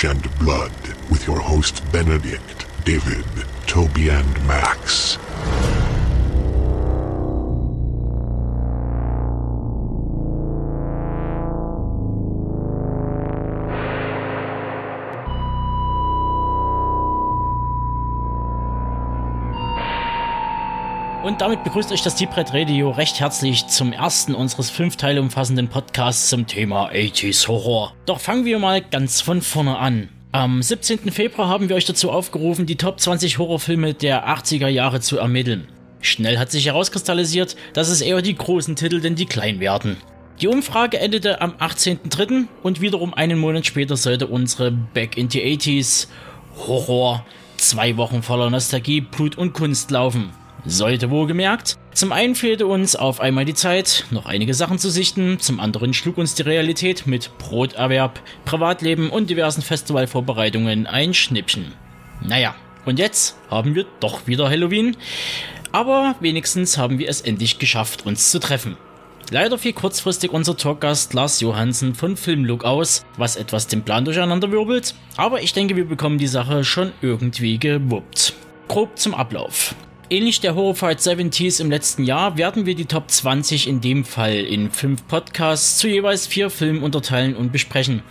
trash, and blood, with your hosts Benedict, David, Toby, and Max. Und damit begrüßt euch das Deep Red Radio recht herzlich zum ersten unseres fünf Teile umfassenden Podcasts zum Thema 80s Horror. Doch fangen wir mal ganz von vorne an. Am 17. Februar haben wir euch dazu aufgerufen, die Top 20 Horrorfilme der 80er Jahre zu ermitteln. Schnell hat sich herauskristallisiert, dass es eher die großen Titel denn die kleinen werden. Die Umfrage endete am 18.03. und wiederum einen Monat später sollte unsere Back in the 80s Horror zwei Wochen voller Nostalgie, Blut und Kunst laufen. Sollte wohlgemerkt. Zum einen fehlte uns auf einmal die Zeit, noch einige Sachen zu sichten, zum anderen schlug uns die Realität mit Broterwerb, Privatleben und diversen Festivalvorbereitungen ein Schnippchen. Naja, und jetzt haben wir doch wieder Halloween, aber wenigstens haben wir es endlich geschafft, uns zu treffen. Leider fiel kurzfristig unser Talkgast Lars Johansen von Filmlook aus, was etwas den Plan durcheinander wirbelt, aber ich denke, wir bekommen die Sache schon irgendwie gewuppt. Grob zum Ablauf. Ähnlich der Horrified 70s im letzten Jahr werden wir die Top 20 in dem Fall in fünf Podcasts zu jeweils vier Filmen unterteilen und besprechen.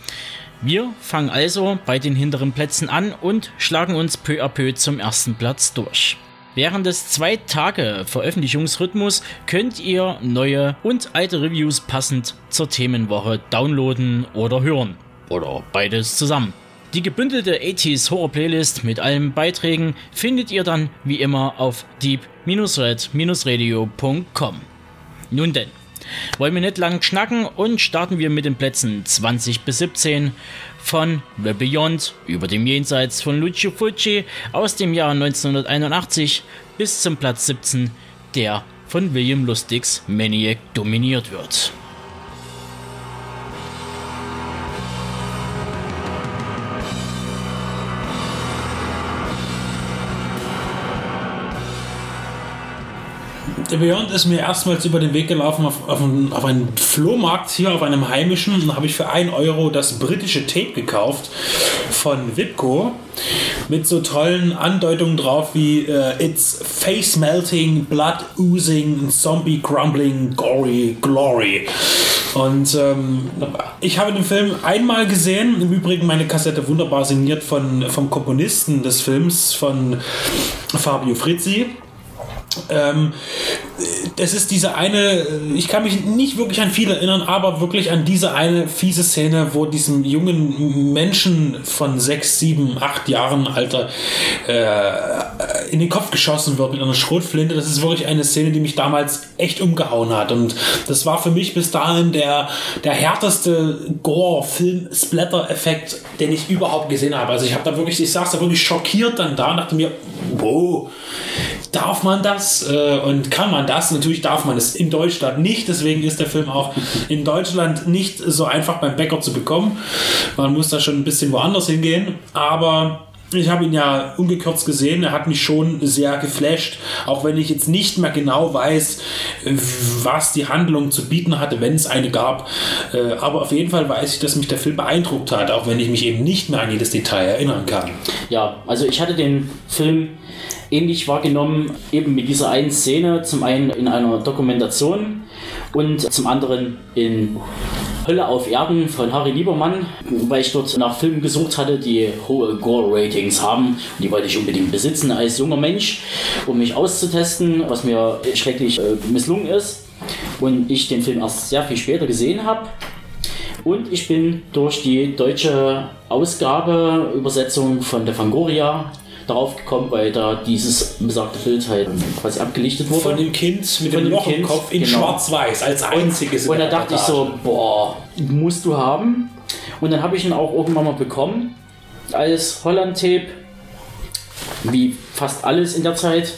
Wir fangen also bei den hinteren Plätzen an und schlagen uns peu à peu zum ersten Platz durch. Während des zwei Tage Veröffentlichungsrhythmus könnt ihr neue und alte Reviews passend zur Themenwoche downloaden oder hören. Oder beides zusammen. Die gebündelte 80s Horror Playlist mit allen Beiträgen findet ihr dann wie immer auf deep-red-radio.com. Nun denn, wollen wir nicht lang schnacken und starten wir mit den Plätzen 20 bis 17 von The Beyond über dem Jenseits von Lucio Fulci aus dem Jahr 1981 bis zum Platz 17, der von William Lustigs Maniac dominiert wird. The Beyond ist mir erstmals über den Weg gelaufen auf, auf, einen, auf einen Flohmarkt hier, auf einem heimischen. Und da habe ich für 1 Euro das britische Tape gekauft von Wipco mit so tollen Andeutungen drauf wie uh, It's Face Melting, Blood Oozing, Zombie Crumbling, Gory, Glory. Und ähm, ich habe den Film einmal gesehen, im Übrigen meine Kassette wunderbar signiert von, vom Komponisten des Films, von Fabio Frizzi. Ähm, das ist diese eine, ich kann mich nicht wirklich an viel erinnern, aber wirklich an diese eine fiese Szene, wo diesem jungen Menschen von sechs, sieben, acht Jahren Alter äh, in den Kopf geschossen wird mit einer Schrotflinte. Das ist wirklich eine Szene, die mich damals echt umgehauen hat. Und das war für mich bis dahin der, der härteste Gore-Film-Splatter-Effekt, den ich überhaupt gesehen habe. Also ich habe da wirklich, ich saß da wirklich schockiert dann da und dachte mir, wow, darf man das äh, und kann man das? Natürlich darf man es in Deutschland nicht, deswegen ist der Film auch in Deutschland nicht so einfach beim Bäcker zu bekommen. Man muss da schon ein bisschen woanders hingehen, aber ich habe ihn ja ungekürzt gesehen, er hat mich schon sehr geflasht, auch wenn ich jetzt nicht mehr genau weiß, was die Handlung zu bieten hatte, wenn es eine gab. Äh, aber auf jeden Fall weiß ich, dass mich der Film beeindruckt hat, auch wenn ich mich eben nicht mehr an jedes Detail erinnern kann. Ja, also ich hatte den Film ähnlich wahrgenommen, eben mit dieser einen Szene, zum einen in einer Dokumentation und zum anderen in Hölle auf Erden von Harry Liebermann, weil ich dort nach Filmen gesucht hatte, die hohe Gore-Ratings haben. Die wollte ich unbedingt besitzen als junger Mensch, um mich auszutesten, was mir schrecklich äh, misslungen ist. Und ich den Film erst sehr viel später gesehen habe. Und ich bin durch die deutsche Ausgabe, Übersetzung von der Fangoria darauf gekommen, weil da dieses besagte Bild halt quasi abgelichtet wurde. Von dem Kind mit Von dem Loch im Kopf in genau. schwarz-weiß als einziges. Und, und da dachte ich so, boah, musst du haben. Und dann habe ich ihn auch irgendwann mal bekommen als Holland-Tape, wie fast alles in der Zeit.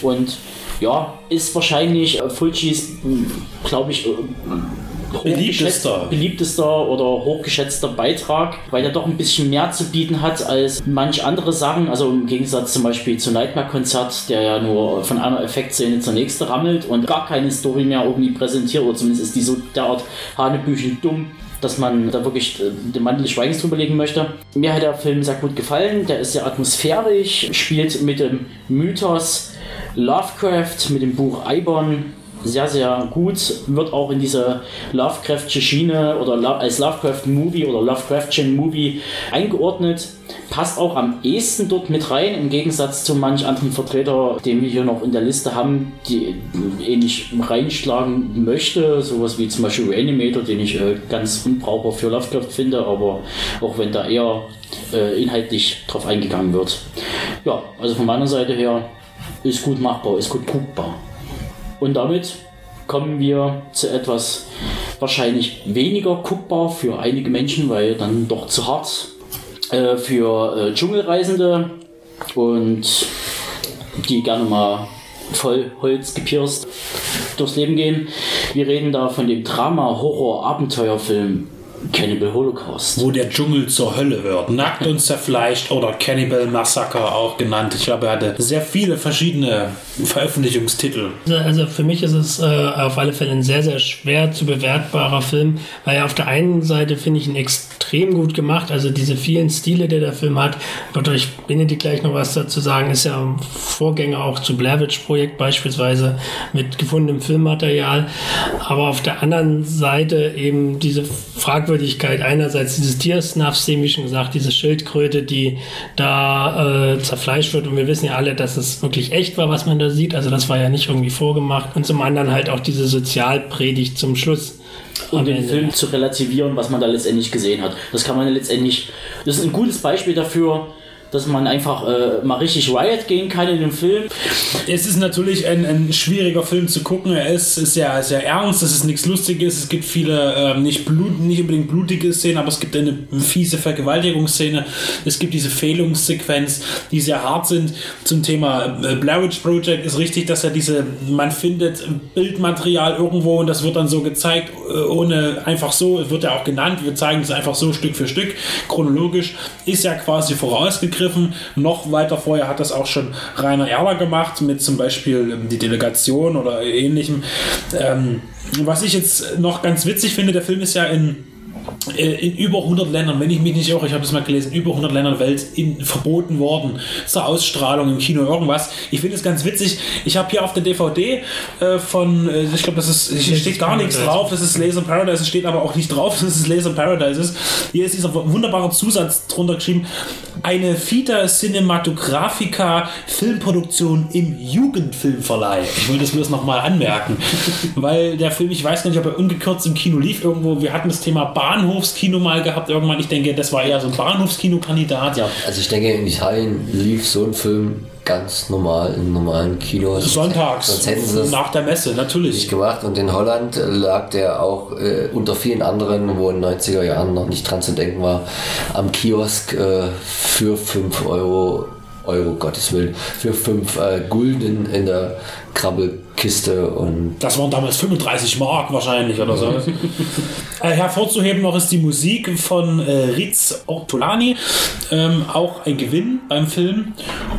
Und ja, ist wahrscheinlich äh, Fulcis, glaube ich, äh, beliebtester. beliebtester oder hochgeschätzter Beitrag, weil er doch ein bisschen mehr zu bieten hat als manch andere Sachen. Also im Gegensatz zum Beispiel zu Nightmare-Konzert, der ja nur von einer Effektszene zur nächsten rammelt und gar keine Story mehr irgendwie präsentiert, oder zumindest ist die so derart hanebüchen dumm dass man da wirklich äh, den Mantel des Schweigens drüber legen möchte. Mir hat der Film sehr gut gefallen. Der ist sehr atmosphärisch, spielt mit dem Mythos Lovecraft, mit dem Buch Eibon sehr, sehr gut, wird auch in diese Lovecraftsche Schiene oder als Lovecraft-Movie oder Lovecraftian-Movie eingeordnet. Passt auch am ehesten dort mit rein, im Gegensatz zu manch anderen Vertreter, den wir hier noch in der Liste haben, die ähnlich reinschlagen möchte. Sowas wie zum Beispiel Reanimator, den ich äh, ganz unbrauchbar für Lovecraft finde, aber auch wenn da eher äh, inhaltlich drauf eingegangen wird. Ja, also von meiner Seite her ist gut machbar, ist gut guckbar. Und damit kommen wir zu etwas wahrscheinlich weniger guckbar für einige Menschen, weil dann doch zu hart äh, für äh, Dschungelreisende und die gerne mal voll Holz gepierst durchs Leben gehen. Wir reden da von dem Drama-Horror-Abenteuerfilm Cannibal Holocaust. Wo der Dschungel zur Hölle wird. Nackt und zerfleischt oder Cannibal Massacre auch genannt. Ich glaube, er hatte sehr viele verschiedene Veröffentlichungstitel. Also für mich ist es äh, auf alle Fälle ein sehr, sehr schwer zu bewertbarer Film, weil auf der einen Seite finde ich ihn extrem gut gemacht. Also diese vielen Stile, die der Film hat, wird euch Benedikt gleich noch was dazu sagen, ist ja ein Vorgänger auch zu Blair Witch Projekt beispielsweise mit gefundenem Filmmaterial. Aber auf der anderen Seite eben diese fragwürdige Fragwürdigkeit. Einerseits dieses Tiersnafs-Szene, wie schon gesagt, diese Schildkröte, die da äh, zerfleischt wird. Und wir wissen ja alle, dass es wirklich echt war, was man da sieht. Also das war ja nicht irgendwie vorgemacht. Und zum anderen halt auch diese Sozialpredigt zum Schluss. Um den Film zu relativieren, was man da letztendlich gesehen hat. Das kann man letztendlich, das ist ein gutes Beispiel dafür, dass man einfach äh, mal richtig Riot gehen kann in dem Film. Es ist natürlich ein, ein schwieriger Film zu gucken. Er ist, ist sehr, sehr ernst, es ist nichts Lustiges, es gibt viele äh, nicht, Blut, nicht unbedingt blutige Szenen, aber es gibt eine fiese Vergewaltigungsszene, es gibt diese Fehlungssequenz, die sehr hart sind. Zum Thema äh, Blair Witch Project ist richtig, dass er diese, man findet Bildmaterial irgendwo und das wird dann so gezeigt, äh, ohne einfach so, wird ja auch genannt, wir zeigen es einfach so Stück für Stück, chronologisch, ist ja quasi vorausgegriffen aufgegriffen. Noch weiter vorher hat das auch schon Rainer Erler gemacht, mit zum Beispiel ähm, die Delegation oder ähnlichem. Ähm, was ich jetzt noch ganz witzig finde, der Film ist ja in äh, in über 100 Ländern, wenn ich mich nicht irre, ich habe es mal gelesen, über 100 Ländern der Welt in, verboten worden zur Ausstrahlung im Kino irgendwas. Ich finde es ganz witzig. Ich habe hier auf der DVD äh, von, äh, ich glaube, das ist, hier steht gar nichts drauf, das ist Laser Paradise, es steht aber auch nicht drauf, dass es Laser Paradise ist. Hier ist dieser wunderbare Zusatz drunter geschrieben, eine Fita Cinematographica Filmproduktion im Jugendfilmverleih. Ich will das bloß nochmal anmerken, weil der Film, ich weiß gar nicht, ob er ungekürzt im Kino lief irgendwo, wir hatten das Thema Bahnhofskino mal gehabt irgendwann. Ich denke, das war eher so ein Bahnhofskino-Kandidat. Ja, also ich denke, in Italien lief so ein Film ganz normal in normalen Kinos. Sonntags, Sonst hätten sie das nach der Messe, natürlich. Nicht gemacht. Und in Holland lag der auch äh, unter vielen anderen, wo in den 90er Jahren noch nicht dran zu denken war, am Kiosk äh, für 5 Euro, Euro Gottes Willen, für 5 äh, Gulden in der Krabbelkiste und. Das waren damals 35 Mark wahrscheinlich oder so. äh, hervorzuheben noch ist die Musik von äh, Riz Ortolani. Ähm, auch ein Gewinn beim Film.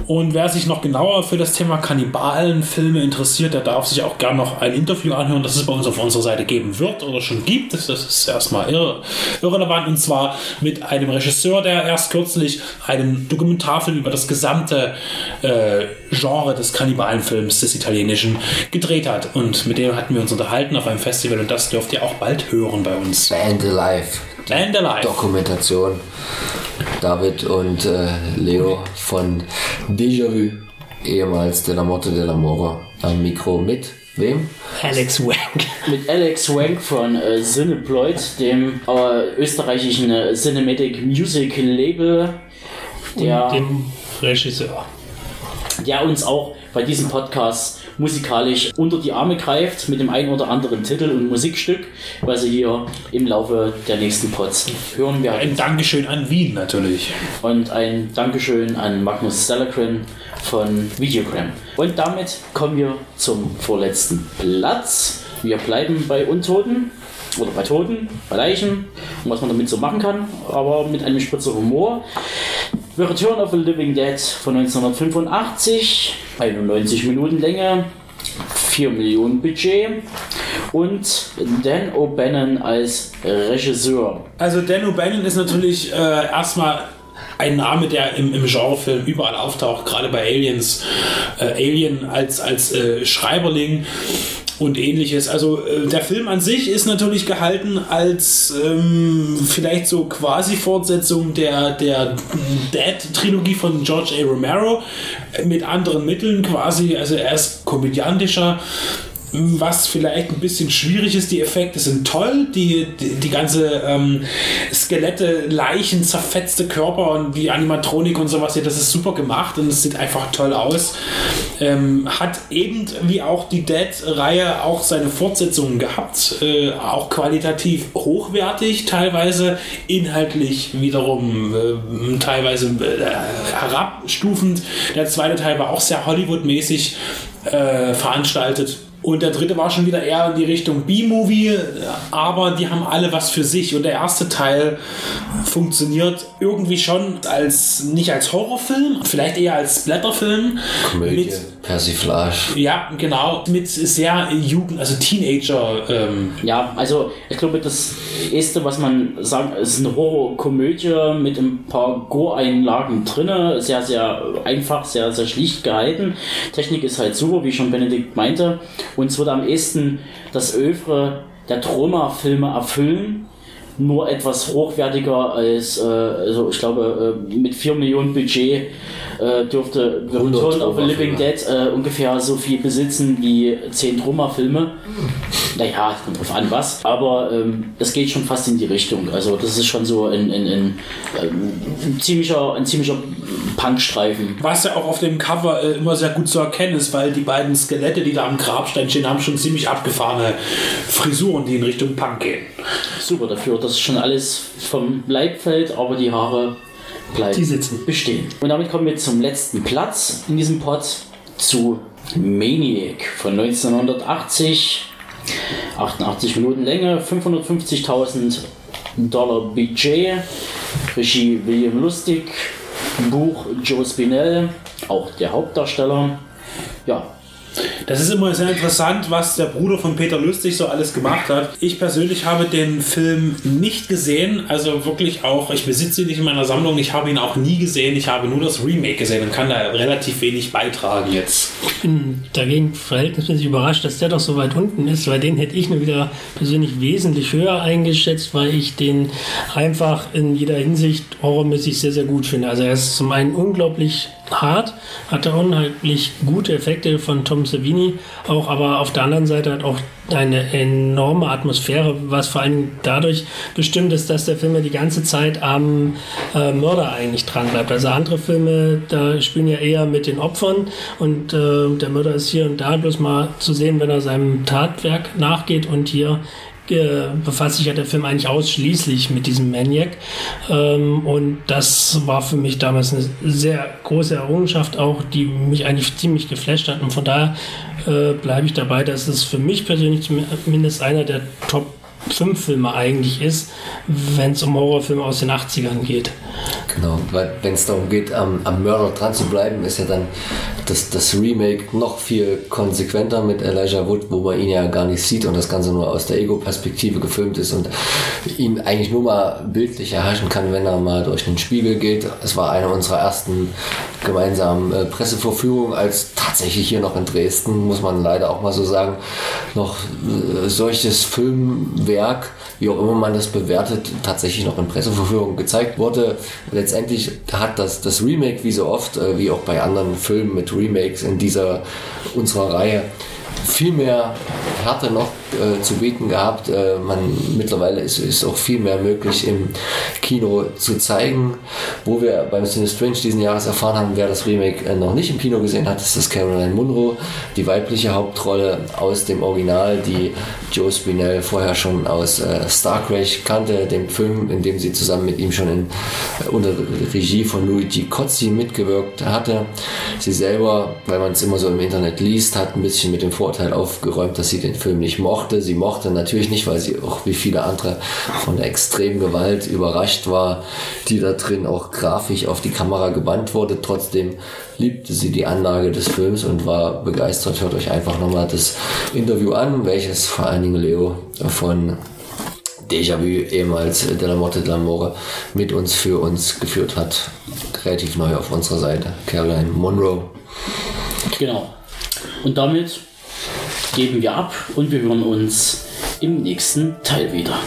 Und wer sich noch genauer für das Thema Kannibalenfilme interessiert, der darf sich auch gerne noch ein Interview anhören, das es bei uns auf unserer Seite geben wird oder schon gibt. Das, ist erstmal irre, irrelevant. Und zwar mit einem Regisseur, der erst kürzlich einen Dokumentarfilm über das gesamte äh, Genre des Kannibalenfilms des Italienischen gedreht hat. Und mit dem hatten wir uns unterhalten auf einem Festival und das dürft ihr auch bald hören bei uns. Band Alive. Band Alive. Dokumentation. David und äh, Leo von Déjà-vu, ehemals de la Morte de la Mora, am Mikro mit wem? Alex Wank. Mit Alex Wank von äh, Cineploid, dem äh, österreichischen äh, Cinematic Music Label. Der, und dem Regisseur. Der uns auch bei diesem Podcast musikalisch unter die Arme greift mit dem einen oder anderen Titel und Musikstück, was ihr hier im Laufe der nächsten Pods hören werdet. Ein Dankeschön an Wien natürlich. Und ein Dankeschön an Magnus Stalagren von Videogram. Und damit kommen wir zum vorletzten Platz. Wir bleiben bei Untoten oder bei Toten, bei Leichen und was man damit so machen kann, aber mit einem Spritzer Humor. Return of the Living Dead von 1985, 91 Minuten Länge, 4 Millionen Budget. und Dan O'Bannon als Regisseur. Also Dan O'Bannon ist natürlich äh, erstmal ein Name, der im, im Genrefilm überall auftaucht, gerade bei Aliens. Äh, Alien als, als äh, Schreiberling und ähnliches. Also äh, der Film an sich ist natürlich gehalten als ähm, vielleicht so quasi Fortsetzung der, der Dead-Trilogie von George A. Romero äh, mit anderen Mitteln quasi. Also er ist komödiantischer was vielleicht ein bisschen schwierig ist. Die Effekte sind toll, die, die, die ganze ähm, Skelette, Leichen, zerfetzte Körper und die Animatronik und sowas, ja, das ist super gemacht und es sieht einfach toll aus. Ähm, hat eben wie auch die Dead-Reihe auch seine Fortsetzungen gehabt, äh, auch qualitativ hochwertig, teilweise inhaltlich wiederum äh, teilweise äh, herabstufend. Der zweite Teil war auch sehr Hollywood-mäßig äh, veranstaltet. Und der dritte war schon wieder eher in die Richtung B-Movie, aber die haben alle was für sich. Und der erste Teil funktioniert irgendwie schon als nicht als Horrorfilm, vielleicht eher als Splatterfilm. Komödie, Mit, Persiflage. ja, genau, mit sehr Jugend, also Teenager. Ähm, Ja, also ich glaube, das erste, was man sagt, ist eine Horrorkomödie mit ein paar Gore-Einlagen drinne, sehr, sehr einfach, sehr, sehr schlicht gehalten. Technik ist halt super, wie schon Benedikt meinte. Und es wird am ehesten das Övre der Troma-Filme erfüllen. Nur etwas hochwertiger als, äh, also ich glaube, äh, mit 4 Millionen Budget äh, dürfte The 100 Return of a Living. Dead äh, ungefähr so viel besitzen wie 10 Troma-Filme. Naja, kommt drauf an was. Aber ähm, es geht schon fast in die Richtung. Also das ist schon so ein, ein, ein, ähm, ein ziemlicher, ein ziemlicher Punkstreifen. was ja auch auf dem Cover äh, immer sehr gut zu erkennen ist, weil die beiden Skelette, die da am Grabstein stehen, haben schon ziemlich abgefahrene Frisuren, die in Richtung Punk gehen. Super dafür, dass schon alles vom Leib fällt, aber die Haare bleiben Die sitzen. bestehen. Und damit kommen wir zum letzten Platz in diesem Pod zu Maniac von 1980. 88 Minuten Länge, 550.000 Dollar Budget, Regie William Lustig, Buch Joe Spinell, auch der Hauptdarsteller. Ja, Das ist immer sehr interessant, was der Bruder von Peter Lustig so alles gemacht hat. Ich persönlich habe den Film nicht gesehen, also wirklich auch, ich besitze ihn nicht in meiner Sammlung, ich habe ihn auch nie gesehen, ich habe nur das Remake gesehen und kann da relativ wenig beitragen jetzt. Ich bin dagegen verhältnismäßig überrascht, dass der doch so weit unten ist, weil den hätte ich nur wieder persönlich wesentlich höher eingeschätzt, weil ich den einfach in jeder Hinsicht horrormäßig sehr, sehr gut finde. Also er ist zum einen unglaublich hart, hat er unheimlich gute Effekte von Tom Savini, auch aber auf der anderen Seite hat auch eine enorme Atmosphäre, was vor allem dadurch bestimmt ist, dass der Film ja die ganze Zeit am äh, Mörder eigentlich dran bleibt. Also andere Filme, da spielen ja eher mit den Opfern und äh, der Mörder ist hier und da bloß mal zu sehen, wenn er seinem Tatwerk nachgeht und hier äh, befasst sich ja der Film eigentlich ausschließlich mit diesem Maniac. Ähm, und das war für mich damals eine sehr große Errungenschaft auch, die mich eigentlich ziemlich geflasht hat. Und von daher äh, bleibe ich dabei, dass es für mich persönlich zumindest einer der Top 5 Filme eigentlich ist, wenn es um Horrorfilme aus den 80ern geht. Genau, weil wenn es darum geht, am, am Mörder dran zu bleiben, ist ja dann das, das Remake noch viel konsequenter mit Elijah Wood, wo man ihn ja gar nicht sieht und das Ganze nur aus der Ego-Perspektive gefilmt ist und ihn eigentlich nur mal bildlich erhaschen kann, wenn er mal durch den Spiegel geht. Es war eine unserer ersten gemeinsamen äh, Pressevorführungen, als tatsächlich hier noch in Dresden, muss man leider auch mal so sagen, noch äh, solches Filmwerk, wie auch immer man das bewertet, tatsächlich noch in Pressevorführungen gezeigt wurde. Letztendlich hat das, das Remake, wie so oft, äh, wie auch bei anderen Filmen mit Remakes in dieser unserer Reihe, viel mehr Härte noch äh, zu bieten gehabt. Äh, man, mittlerweile ist, ist auch viel mehr möglich im Kino zu zeigen. Wo wir beim Cine Strange diesen Jahres erfahren haben, wer das Remake äh, noch nicht im Kino gesehen hat, ist das Caroline Munro, die weibliche Hauptrolle aus dem Original, die Joe Spinell vorher schon aus äh, Star Crash kannte, dem Film, in dem sie zusammen mit ihm schon in, äh, unter Regie von Luigi Cozzi mitgewirkt hatte. Sie selber, weil man es immer so im Internet liest, hat ein bisschen mit dem Vorteil aufgeräumt, dass sie den Film nicht mochte. Sie mochte natürlich nicht, weil sie auch wie viele andere von der extremen Gewalt überrascht war, die da drin auch grafisch auf die Kamera gebannt wurde. Trotzdem liebte sie die Anlage des Films und war begeistert. Hört euch einfach nochmal das Interview an, welches vor allen Dingen Leo von Déjà-vu, ehemals De la Morte de l'Amore, mit uns für uns geführt hat. Relativ neu auf unserer Seite. Caroline Monroe. Genau. Und damit geben wir ab und wir hören uns im nächsten Teil wieder.